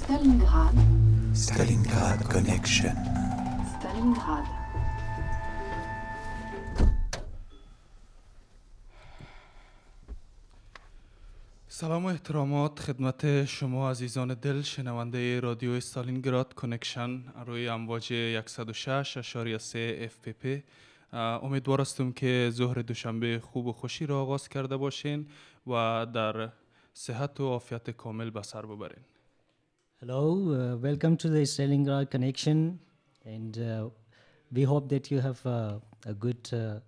Stalingrad, Stalingrad Connection. Stalingrad. سلام و احترامات خدمت شما عزیزان دل شنونده رادیو استالینگراد کنکشن روی امواج 106.3 FPP امیدوار هستم که ظهر دوشنبه خوب و خوشی را آغاز کرده باشین و در صحت و عافیت کامل به سر ببرین Hello, uh, welcome to the Stalingrad Connection, and uh, we hope that you have uh, a good uh,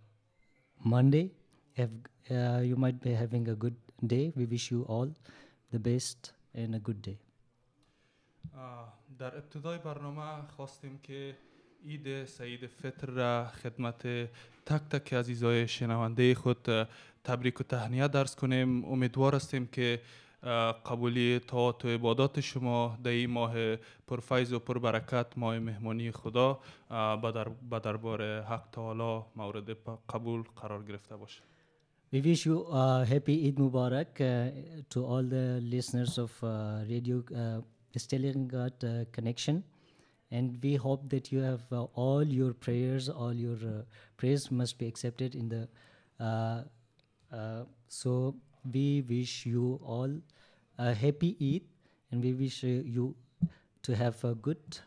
Monday. Have, uh, you might be having a good day. We wish you all the best and a good day. Uh, در ابتدای برنامه خواستیم که عید سعید فطر را خدمت تک تک عزیزای شنونده خود تبریک و تهنیه درس کنیم امیدوار هستیم که قبولی طاعت و عبادات شما در این ماه پرفیض و پربرکت ماه مهمانی خدا به در- به دربار حق تعالی مورد قبول قرار گرفته باشه We wish you a happy Eid Mubarak uh, to all the listeners of uh, Radio uh, Stalingrad uh, connection. And we hope that you have uh, all your prayers, all your uh, prayers must be accepted in the. Uh, uh, so we wish you all a happy Eid, and we wish you to have a good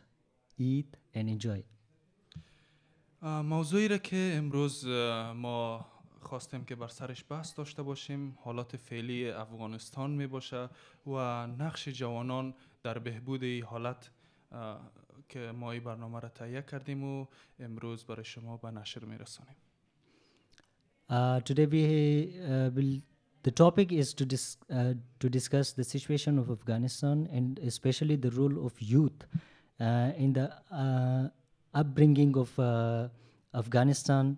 Eid and enjoy. موضوعی را که امروز ما خواستیم که بر سرش بحث داشته باشیم حالات فعلی افغانستان می باشه و نقش جوانان در بهبود حالت که ما این برنامه را تهیه کردیم و امروز برای شما به نشر می رسانیم Uh, today we uh, will. The topic is to dis- uh, to discuss the situation of Afghanistan and especially the role of youth uh, in the uh, upbringing of uh, Afghanistan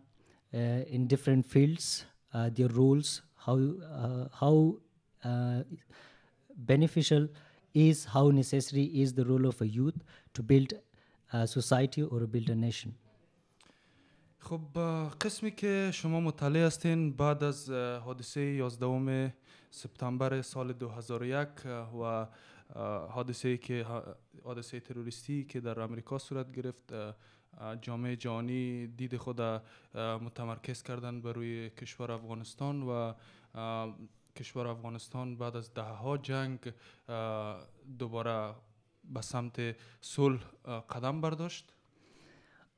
uh, in different fields, uh, their roles, how how beneficial is, how necessary is the role of a youth to build a society or build a nation. خب قسمی که شما مطلع هستین بعد از حادثه 11 سپتامبر سال 2001 اه، و حادثه که حادثه تروریستی که در امریکا صورت گرفت جامعه جهانی دید خود متمرکز کردن بر روی کشور افغانستان و کشور افغانستان بعد از ده ها جنگ دوباره به سمت صلح قدم برداشت.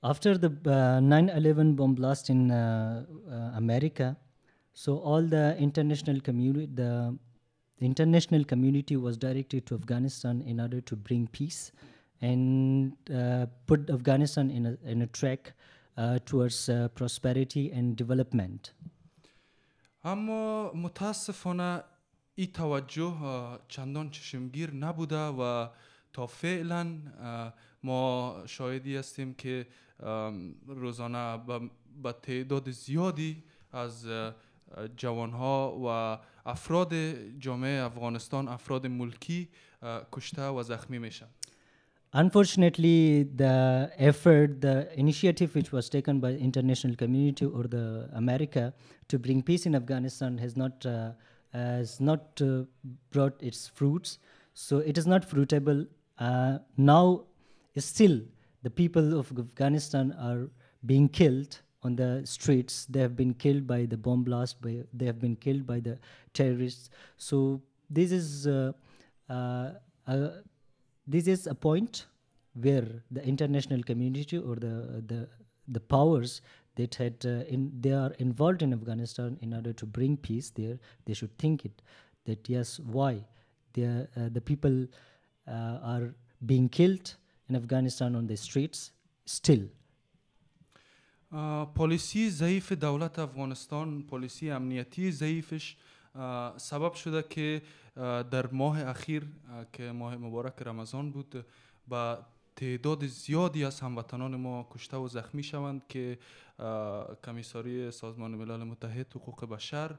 After the uh, 9/11 bomb blast in uh, uh, America, so all the international community, the, the international community was directed to Afghanistan in order to bring peace and uh, put Afghanistan in a in a track uh, towards uh, prosperity and development. اما متاسفانه این توجه اه، چندان چشمگیر نبوده و تا فعلا اه، ما شاهدی هستیم که ام، روزانه به- به تعداد زیادی از اه، جوانها و افراد جامعه افغانستان افراد ملکی اه، کشته و زخمی میشن Unfortunately, the effort, the initiative which was taken by the international community or the America to bring peace in Afghanistan has not uh, has not uh, brought its fruits. So it is not fruitable. Uh, now, still, the people of Afghanistan are being killed on the streets. They have been killed by the bomb blast. By they have been killed by the terrorists. So this is. Uh, uh, uh, this is a point where the international community or the the the powers that had uh, in they are involved in Afghanistan in order to bring peace there they should think it that yes why they uh, the people uh, are being killed in Afghanistan on the streets still. پالیسی ضعیف دولت افغانستان پالیسی امنیتی ضعیفش آه، سبب شده که آه، در ماه اخیر که ماه مبارک رمضان بود با تعداد زیادی از هموطنان ما کشته و زخمی شوند که کمیساری سازمان ملل متحد حقوق بشر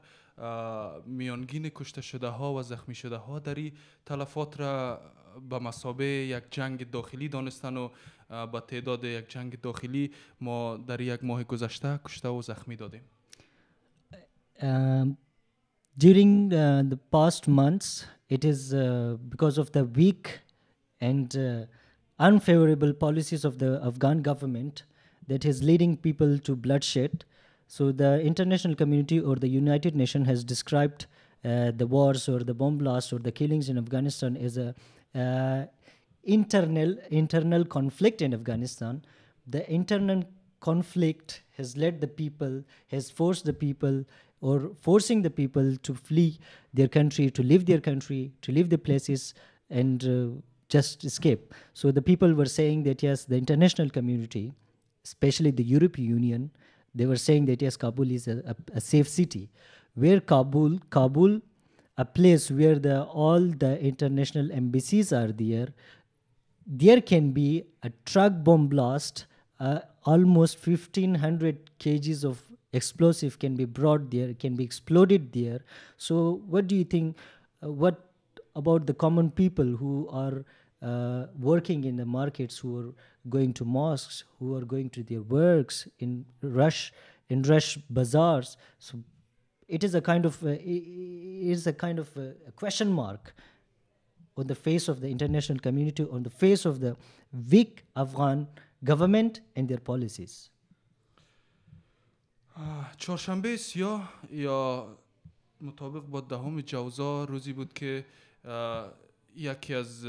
میانگین کشته شده ها و زخمی شده ها در این تلفات را به مسابه یک جنگ داخلی دانستن و با تعداد یک جنگ داخلی ما در یک ماه گذشته کشته و زخمی دادیم. during uh, the past months, it is uh, because of the weak and uh, unfavorable policies of the Afghan government that is leading people to bloodshed. So the international community or the United Nations has described uh, the wars or the bomb blasts or the killings in Afghanistan as a uh, internal internal conflict in Afghanistan. The internal conflict has led the people, has forced the people, or forcing the people to flee their country, to leave their country, to leave the places, and uh, just escape. So the people were saying that yes, the international community, especially the European Union, they were saying that yes, Kabul is a, a, a safe city. Where Kabul, Kabul, a place where the all the international embassies are there, there can be a truck bomb blast uh, almost 1500 kgs of explosive can be brought there can be exploded there so what do you think uh, what about the common people who are uh, working in the markets who are going to mosques who are going to their works in rush in rush bazaars so it is a kind of uh, i- i- is a kind of uh, a question mark on the face of the international community, on the face of the weak Afghan government and their policies. آه، چهارشنبه سیاه یا مطابق با دهم جوزا روزی بود که آه، یکی از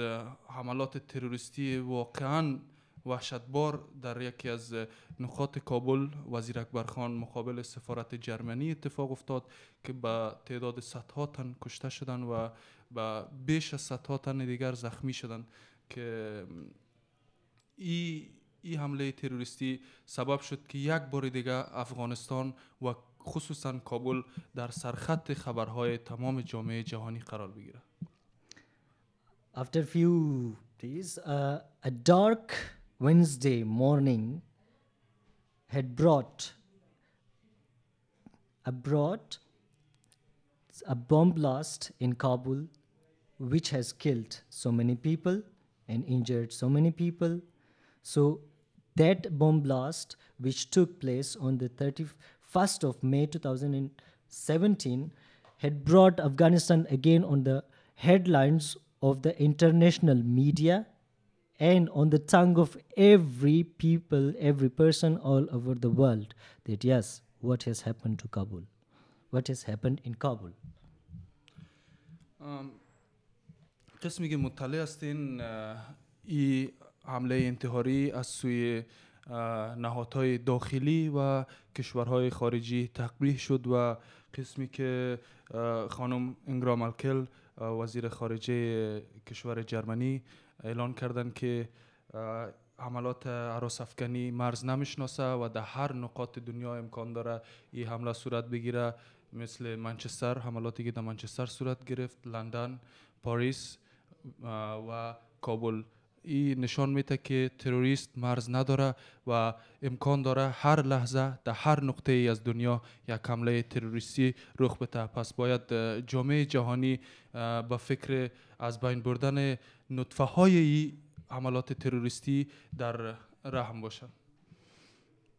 حملات تروریستی واقعا وحشتبار در یکی از نقاط کابل وزیر اکبر خان مقابل سفارت جرمنی اتفاق افتاد که با تعداد صدها تن کشته شدن و با بیش از صدها تن دیگر زخمی شدن که ای ای حمله تروریستی سبب شد که یک بار دیگه افغانستان و خصوصا کابل در سرخط خبرهای تمام جامعه جهانی قرار بگیره After a few days, uh, a dark Wednesday morning had brought brought a bomb blast in Kabul, which has killed so many people and injured so many people. So that bomb blast, which took place on the 31st of May 2017, had brought Afghanistan again on the headlines of the international media and on the tongue of every people, every person all over the world that yes, what has happened to Kabul? What has happened in Kabul? ام، قسمی که مطلع هستین اه، ای حمله انتحاری از سوی اه، نهادهای داخلی و کشورهای خارجی تقبیح شد و قسمی که اه، خانم انگرا مالکل اه، وزیر خارجه کشور جرمنی اعلان کردند که حملات عراس افغانی مرز نمی‌شناسه و در هر نقاط دنیا امکان داره این حمله صورت بگیره مثل منچستر حملاتی که در منچستر صورت گرفت لندن پاریس و کابل. این نشان میده که تروریست مرز نداره و امکان داره هر لحظه در هر نقطه ای از دنیا یک حمله تروریستی رخ بده. پس باید جامعه جهانی به فکر از بین بردن نطفه های این حملات تروریستی در رحم باشند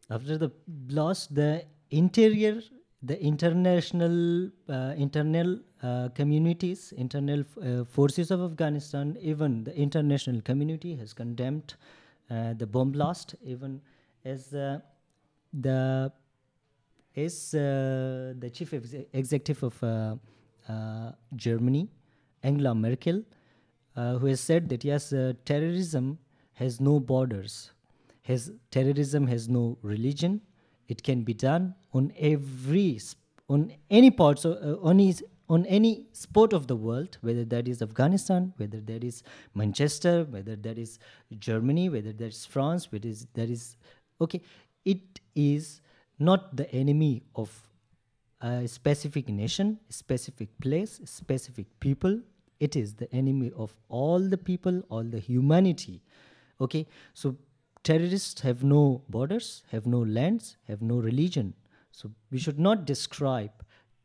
After the blast, the interior, the international, uh, internal uh, communities, internal uh, forces of Afghanistan, even the international community has condemned uh, the bomb blast, even as uh, the is uh, the chief ex- executive of Germany, Angela Merkel, who has said that yes, terrorism has no borders. Has terrorism has no religion. It can be done on every on any parts of, uh, on is on any spot of the world, whether that is Afghanistan, whether that is Manchester, whether that is Germany, whether that is France, whether that is okay. It is not the enemy of a specific nation, specific place, specific people. It is the enemy of all the people, all the humanity. Okay, so terrorists have no borders, have no lands, have no religion. So we should not describe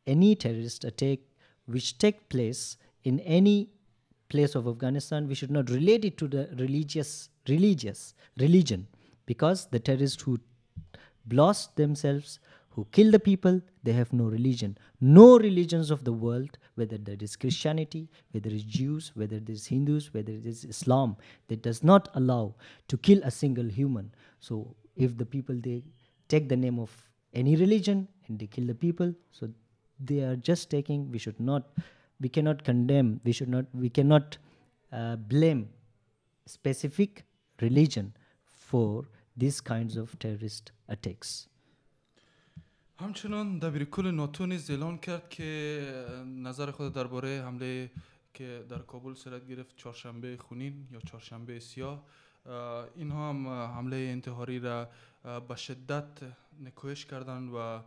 any terrorist attack which take place in any place of Afghanistan. We should not relate it to the religious religious religion because the terrorists who blast themselves, who kill the people, they have no religion. No religions of the world, whether that is Christianity, whether it is Jews, whether it is Hindus, whether it is Islam, that does not allow to kill a single human. So if the people they take the name of any religion and they kill the people, so they are just taking. We should not, we cannot condemn. We should not, we cannot uh, blame specific religion for these kinds of terrorist attacks. همچنان دبیر کل ناتو نیز اعلان کرد که نظر خود درباره حمله که در کابل صورت گرفت چهارشنبه خونین یا چهارشنبه سیاه اه، اینها هم حمله انتحاری را به شدت نکوهش کردند و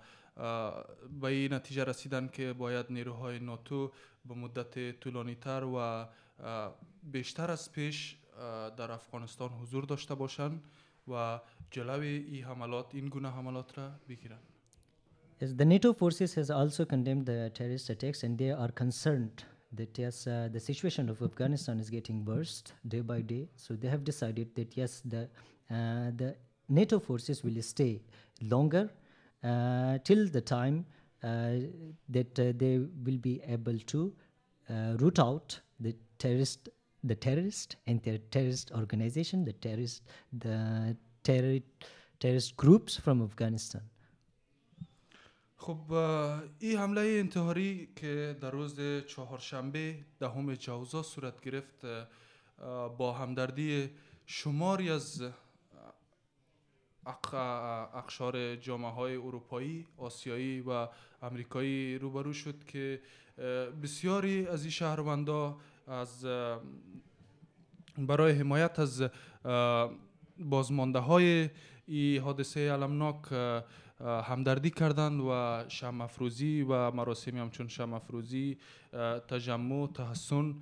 به این نتیجه رسیدن که باید نیروهای ناتو به مدت طولانی تر و بیشتر از پیش در افغانستان حضور داشته باشند و جلوی این حملات این گونه حملات را بگیرند. The NATO forces has also condemned the terrorist attacks, and they are concerned that yes, uh, the situation of Afghanistan is getting worse day by day. So they have decided that yes, the uh, the NATO forces will stay longer uh, till the time uh, that uh, they will be able to uh, root out the terrorist, the terrorist and their terrorist organization, the terrorist, the terror, terrorist groups from Afghanistan. خب این حمله انتحاری که در روز چهارشنبه دهم جوزا صورت گرفت با همدردی شماری از اقشار جامعه های اروپایی، آسیایی و امریکایی روبرو شد که بسیاری از این شهروندان از برای حمایت از بازمانده های این حادثه علمناک همدردی کردند و شم افروزی و مراسمی همچون شم افروزی تجمع تحسن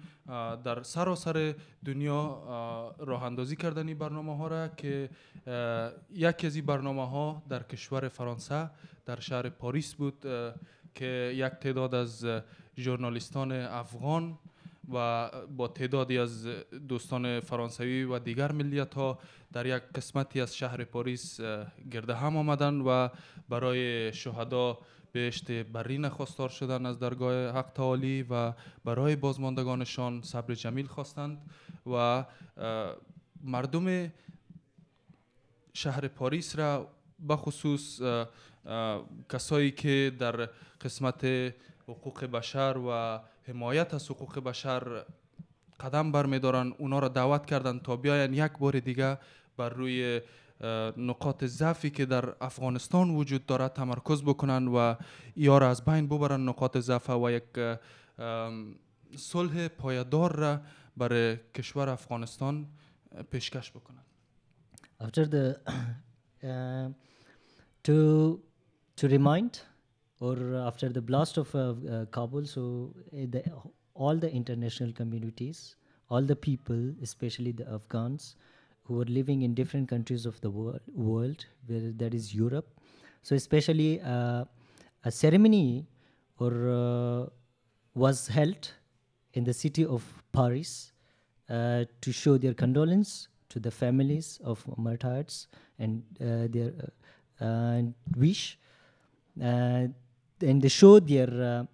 در سراسر دنیا اه، راه اندازی کردن برنامه ها را که یکی از این برنامه ها در کشور فرانسه در شهر پاریس بود که یک تعداد از ژورنالیستان افغان و با تعدادی از دوستان فرانسوی و دیگر ملیت ها در یک قسمتی از شهر پاریس گرده هم آمدند و برای شهدا بهشت برین خواستار شدن از درگاه حق تعالی و برای بازماندگانشان صبر جمیل خواستند و مردم شهر پاریس را بخصوص کسایی که در قسمت حقوق بشر و حمایت از حقوق بشر قدم برمیدارن. اونا را دعوت کردن تا بیاین یک بار دیگه بر روی نقاط ضعفی که در افغانستان وجود داره تمرکز بکنن و یا را از بین ببرن نقاط ضعف و یک صلح پایدار را برای کشور افغانستان پیشکش بکنن. After the uh, to to or after the blast of uh, uh, Kabul, so uh, the, all the international communities, all the people, especially the Afghans, who were living in different countries of the world, world where that is Europe. So especially uh, a ceremony or uh, was held in the city of Paris uh, to show their condolence to the families of martyrs and uh, their wish and they show their uh,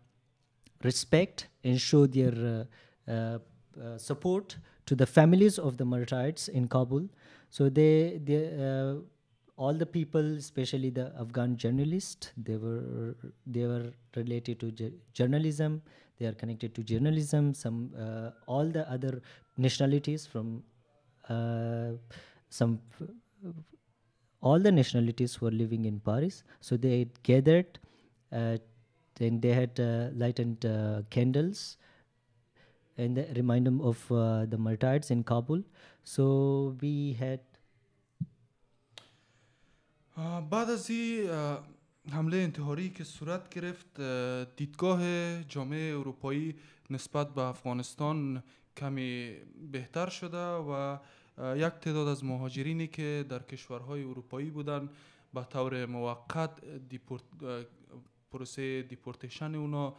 respect and show their uh, uh, support to the families of the martyrs in Kabul. So they, they all the people, especially the Afghan journalists, they were they were related to journalism. They are connected to journalism. Some uh, all the other nationalities from uh, some all the nationalities were living in Paris. So they gathered, and they had uh, lighted uh, candles, and they remind them of uh, the martyrs in Kabul. So we had بعد از این حمله انتحاری که صورت گرفت دیدگاه جامعه اروپایی نسبت به افغانستان کمی بهتر شده و یک تعداد از مهاجرینی که در کشورهای اروپایی بودن به طور موقت دیپورت پروسه دیپورتیشن اونا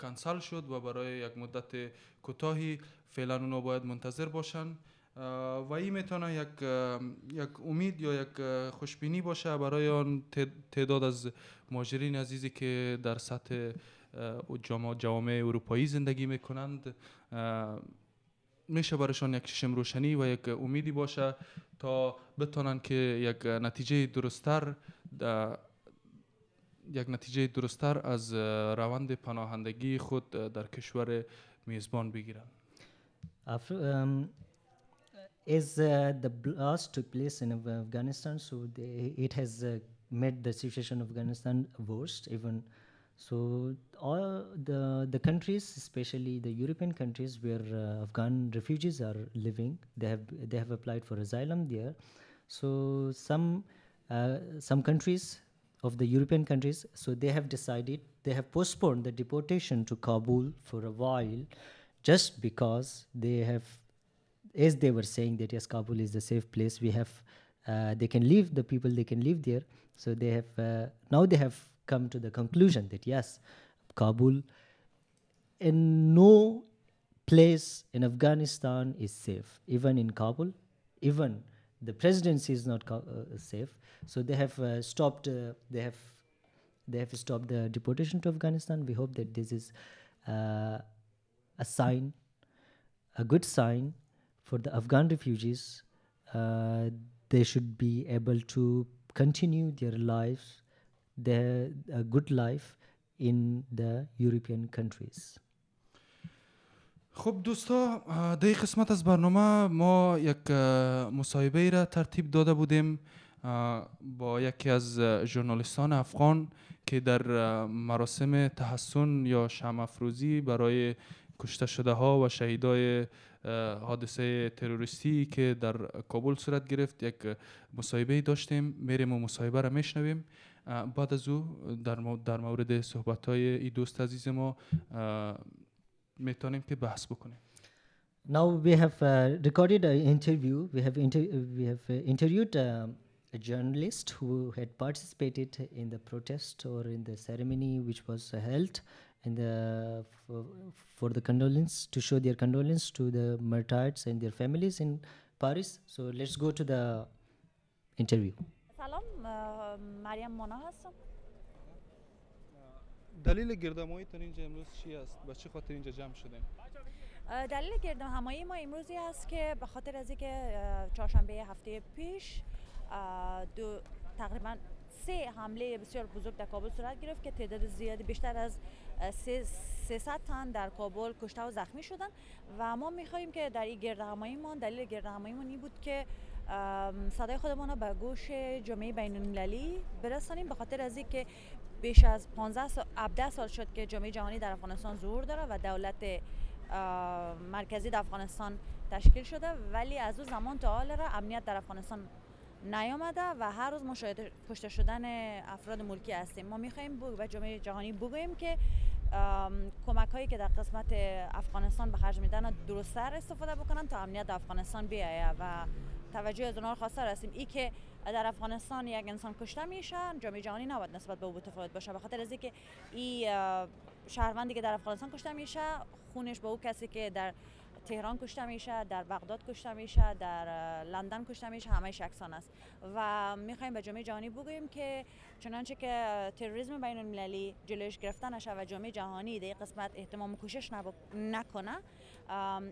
کنسل شد و برای یک مدت کوتاهی فعلا اونا باید منتظر باشن. و این می‌تونه یک یک امید یا یک خوشبینی باشه برای آن تعد- تعداد از مهاجرین عزیزی که در سطح جامعه اروپایی زندگی می‌کنند. میشه برایشان یک چشم روشنی و یک امیدی باشه تا بتونن که یک نتیجه درستتر یک نتیجه درستتر از روند پناهندگی خود در کشور میزبان بگیرن after um, as uh, the blast took place in Af- Afghanistan, so they, it has uh, made the situation of Afghanistan worse. Even so, all the the countries, especially the European countries where uh, Afghan refugees are living, they have they have applied for asylum there. So some uh, some countries of the European countries, so they have decided they have postponed the deportation to Kabul for a while, just because they have as they were saying that yes kabul is a safe place we have uh, they can leave the people they can live there. So they have uh, now they have come to the conclusion that yes kabul in no place in afghanistan is safe even in kabul even the presidency is not uh, safe so they have uh, stopped uh, they have they have stopped the deportation to afghanistan we hope that this is a sign a good sign for the Afghan refugees. They should be able to continue their lives, their good life in the European countries. خب دوستا در قسمت از برنامه ما یک مصاحبه را ترتیب داده بودیم با یکی از ژورنالیستان افغان که در مراسم تحسن یا شمع افروزی برای کشته شده ها و شهیدای حادثه تروریستی که در کابل صورت گرفت یک مصاحبه داشتیم. میریم و مصاحبه را میشنویم. بعد از او در, مو- در مورد صحبت های ای دوست عزیز ما میتونیم که بحث بکنیم Now we have uh, recorded an interview. We have inter- uh, we have uh, interviewed um, a journalist who had participated in the protest or in the ceremony which was uh, held in the for, for the condolence to show their condolence to the martyrs and their families in Paris. So let's go to the interview. سلام اه، مریم مونا هستم دلیل گردماییتون اینجا امروز چی است؟ به چه خاطر اینجا جمع شدین؟ اه، دلیل گردم همایی ما امروزی است که به خاطر از اینکه چهارشنبه هفته پیش دو تقریبا سه حمله بسیار بزرگ در کابل صورت گرفت که تعداد زیادی بیشتر از اه، سه- 300 تن در کابل کشته و زخمی شدن و ما می‌خواهیم که در این گرد هماییمان دلیل گرد هماییمان این بود که صدای خودمان را به گوش جامعه بین المللی برسانیم به خاطر از اینکه بیش از 15 سال 17 سال شد که جامعه جهانی در افغانستان ظهور داره و دولت مرکزی در افغانستان تشکیل شده. ولی از او زمان تا حال را امنیت در افغانستان نیامده و هر روز مشاهده کشته شدن افراد ملکی هستیم. ما می‌خوایم و جامعه جهانی بگوییم که کمک هایی که در قسمت افغانستان به خرج میدن درستتر استفاده بکنن تا امنیت افغانستان بیایه و توجه از اونها خواسته هستیم. ای که در افغانستان یک انسان کشته میشه جامعه جهانی نباید نسبت به او متفاوت باشه. به خاطر از اینکه این شهروندی که در افغانستان کشته میشه خونش به او کسی که در تهران کشته میشه در بغداد کشته میشه در لندن کشته میشه همه یکسان است. و می‌خوایم به جامعه جهانی بگوییم که چنانچه که تروریسم بین المللی جلوش گرفته نشه و جامعه جهانی در قسمت احتمام کوشش نکنه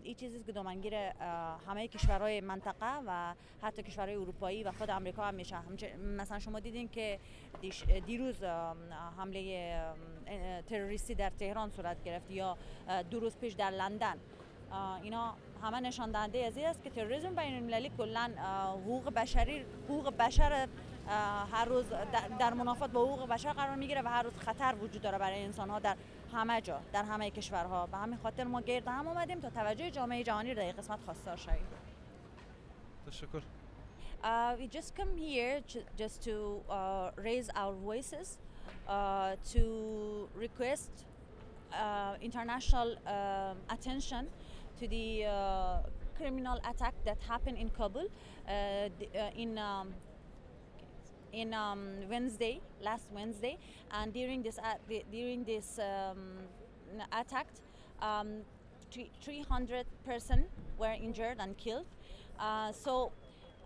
این چیزی که دامنگیر همه کشورهای منطقه و حتی کشورهای اروپایی و خود آمریکا هم میشه. مثلا شما دیدین که دیروز حمله تروریستی در تهران صورت گرفت یا دو روز پیش در لندن. اینا همه نشان دهنده از است که تروریسم بین المللی کلا حقوق بشری حقوق بشر هر روز در منافات با حقوق بشر قرار می‌گیره و هر روز خطر وجود داره برای انسان ها در همه جا در همه کشورها. به همین خاطر ما گرد هم اومدیم تا توجه جامعه جهانی در قسمت خواستار شویم. تشکر. Uh, we just come here just to uh, raise our voices, uh, to request uh, international uh, attention to the uh, criminal attack that happened in Kabul uh, uh, in um, in um, Wednesday, last Wednesday, and during this during this um, attack, um, 300 person were injured and killed. so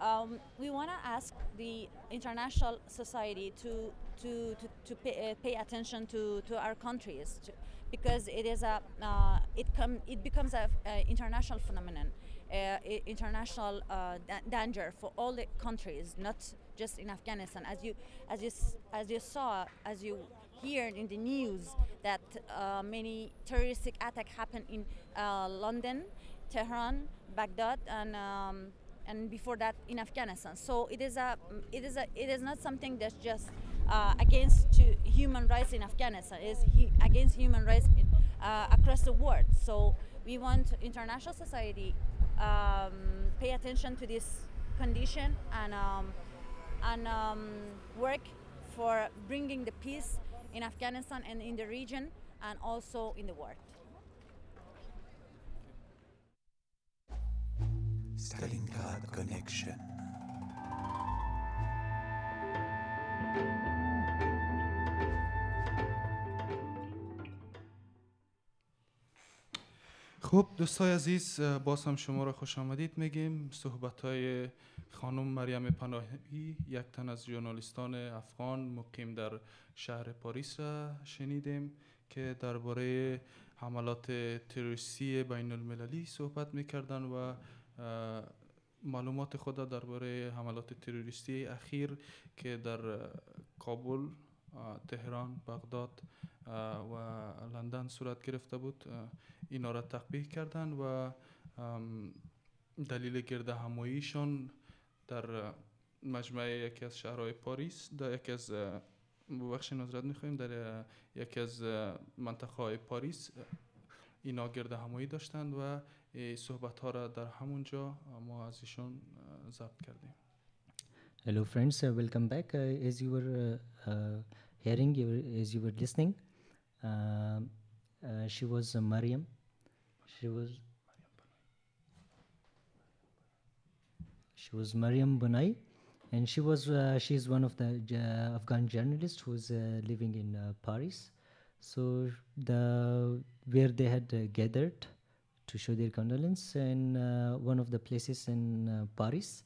um, we want to ask the international society to to to, to pay, uh, pay, attention to, to our countries to, because it is a uh, it come it becomes a, a international phenomenon, uh, international uh, da danger for all the countries, not just in Afghanistan. As you as you as you saw as you heard in the news that uh, many terroristic attacks happened in uh, London, Tehran, Baghdad, and um, and before that in Afghanistan. So it is a it is a it is not something that's just uh, against human rights in Afghanistan. It is against human rights in, uh, across the world. So we want international society um, pay attention to this condition and um, and um, work for bringing the peace in Afghanistan and in the region and also in the world. Stalingrad Connection. خب دوستای عزیز باز هم شما را خوش آمدید. میگیم صحبت های خانم مریم پناهی یک تن از ژورنالیستان افغان مقیم در شهر پاریس را شنیدیم که درباره حملات تروریستی بین المللی صحبت می‌کردن و معلومات خود درباره حملات تروریستی اخیر که در کابل تهران بغداد و لندن صورت گرفته بود. اینا را تقبیح کردن و دلیل گرد هماییشان در مجمع یکی از شهرهای پاریس در یکی از بخش نظرت می‌خوایم در یکی از منطقه های پاریس اینا گرد همایی داشتند و صحبت ها را در همونجا ما از ایشون ضبط کردیم. Hello friends, uh, welcome back. Uh, as you were uh, hearing, you were, as you were listening, she was Mariam. She was she was Mariam Panahi, and she was uh, she is one of the uh, Afghan journalists who is uh, living in Paris. So the where they had gathered to show their condolence in one of the places in Paris.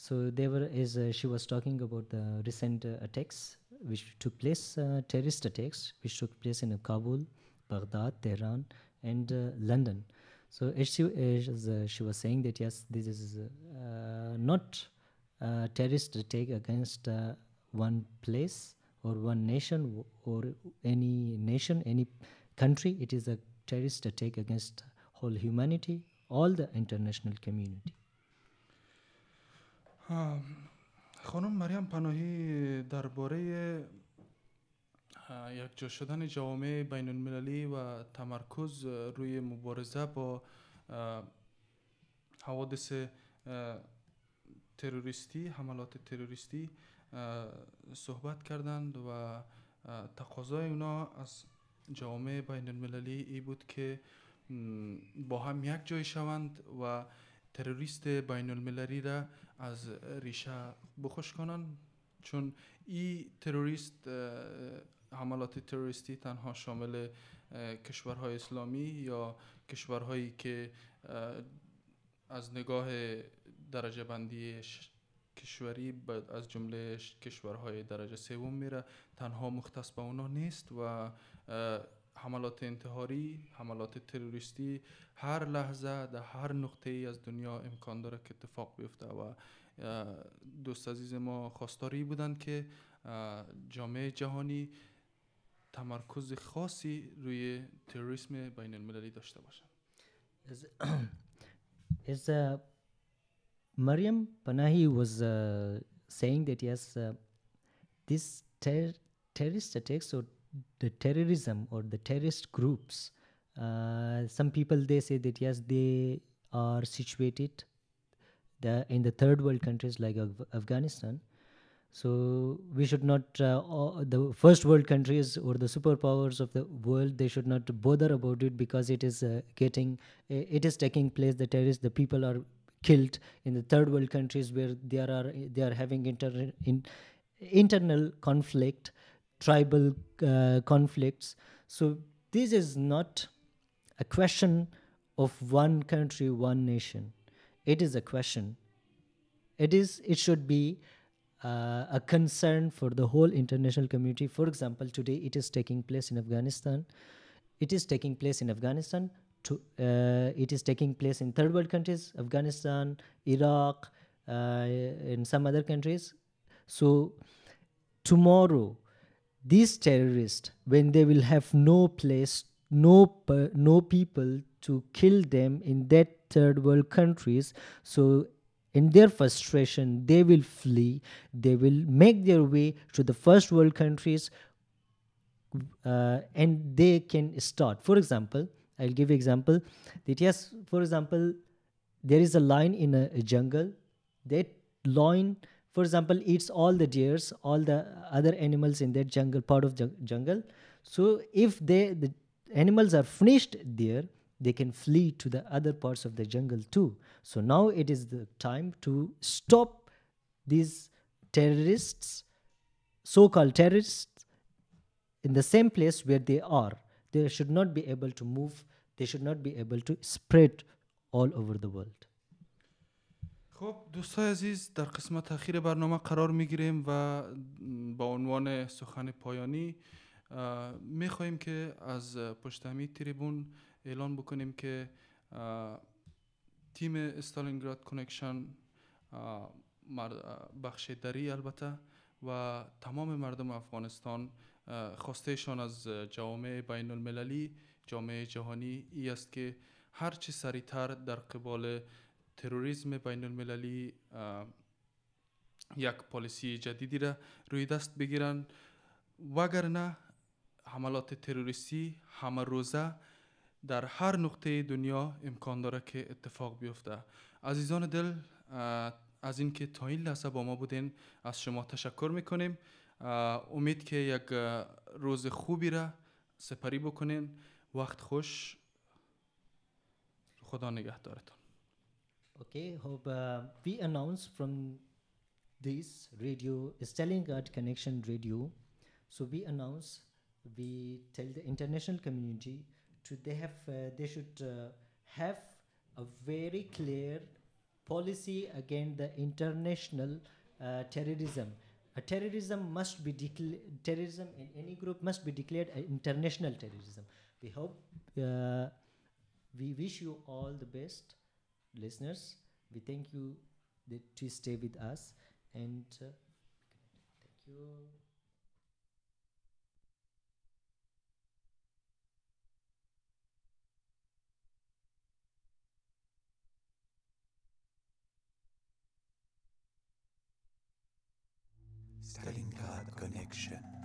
So they were as she was talking about the recent attacks which took place, terrorist attacks which took place in Kabul, Baghdad, Tehran, and London. So as she, as, uh, she was saying that yes, this is uh, not a terrorist attack against uh, one place or one nation or any nation, any country. It is a terrorist attack against whole humanity, all the international community. خانم مریم پناهی درباره یک شدن جوامع بین المللی و تمرکز روی مبارزه با حوادث تروریستی حملات تروریستی صحبت کردند و تقاضای اونا از جامعه بین المللی ای بود که با هم یک جای شوند و تروریست بین المللی را از ریشه بخوش کنند چون این تروریست حملات تروریستی تنها شامل کشورهای اسلامی یا کشورهایی که از نگاه درجه بندی کشوری از جمله کشورهای درجه سوم میره تنها مختص به اونا نیست و حملات انتحاری حملات تروریستی هر لحظه در هر نقطه ای از دنیا امکان داره که اتفاق بیفته و دوست عزیز ما خواستاری بودند که جامعه جهانی تمرکز خاصی روی تروریسم بین المللی داشته As, as uh, Mariam Panahi was uh, saying that yes, uh, this ter- terrorist attacks or the terrorism or the terrorist groups, uh, some people they say that yes, they are situated the, in the third world countries like Af- Afghanistan. So we should not uh, the first world countries or the superpowers of the world they should not bother about it because it is uh, getting it is taking place the terrorists the people are killed in the third world countries where there are they are having inter- in, internal conflict tribal uh, conflicts. So this is not a question of one country one nation. It is a question. It is it should be uh, a concern for the whole international community. For example today it is taking place in afghanistan. It is taking place in afghanistan to, uh, it is taking place in third world countries afghanistan iraq uh, and some other countries. So tomorrow these terrorists when they will have no place no no people to kill them in that third world countries. So in their frustration they will flee. They will make their way to the first world countries uh, and they can start. For example i'll give you example. That yes for example there is a lion in a, a jungle. That lion for example eats all the deers all the other animals in that jungle part of jung- jungle. So if they the animals are finished there they can flee to the other parts of the jungle too. So now it is the time to stop these terrorists so called terrorists in the same place where they are. They should not be able to move. They should not be able to spread all over the world خب دوستای عزیز در قسمت اخیر برنامه قرار می‌گیریم و با عنوان سخن پایانی می خواهیم که از پشت همی تریبون اعلان بکنیم که تیم استالینگراد کنکشن بخش دری البته و تمام مردم افغانستان خواستهشان از جوامع بین المللی جامعه جهانی ای است که هرچی سریعتر در قبال تروریسم بین المللی یک پالیسی جدیدی را روی دست بگیرن. وگرنه حملات تروریستی همه روزه در هر نقطه دنیا امکان داره که اتفاق بیفته. عزیزان دل از اینکه تا این لحظه با ما بودین از شما تشکر می‌کنیم. امید که یک روز خوبی را سپری بکنین. وقت خوش. خدا نگهدارتان Okay, hope uh, we announce from this radio, Stalingrad Connection Radio. So we announce, we tell the international community to they have uh, they should uh, have a very clear policy against the international uh, terrorism. A terrorism must be. Terrorism in any group must be declared international terrorism. We hope. Uh, we wish you all the best listeners we thank you that to stay with us and uh, thank you Stalingrad Connection.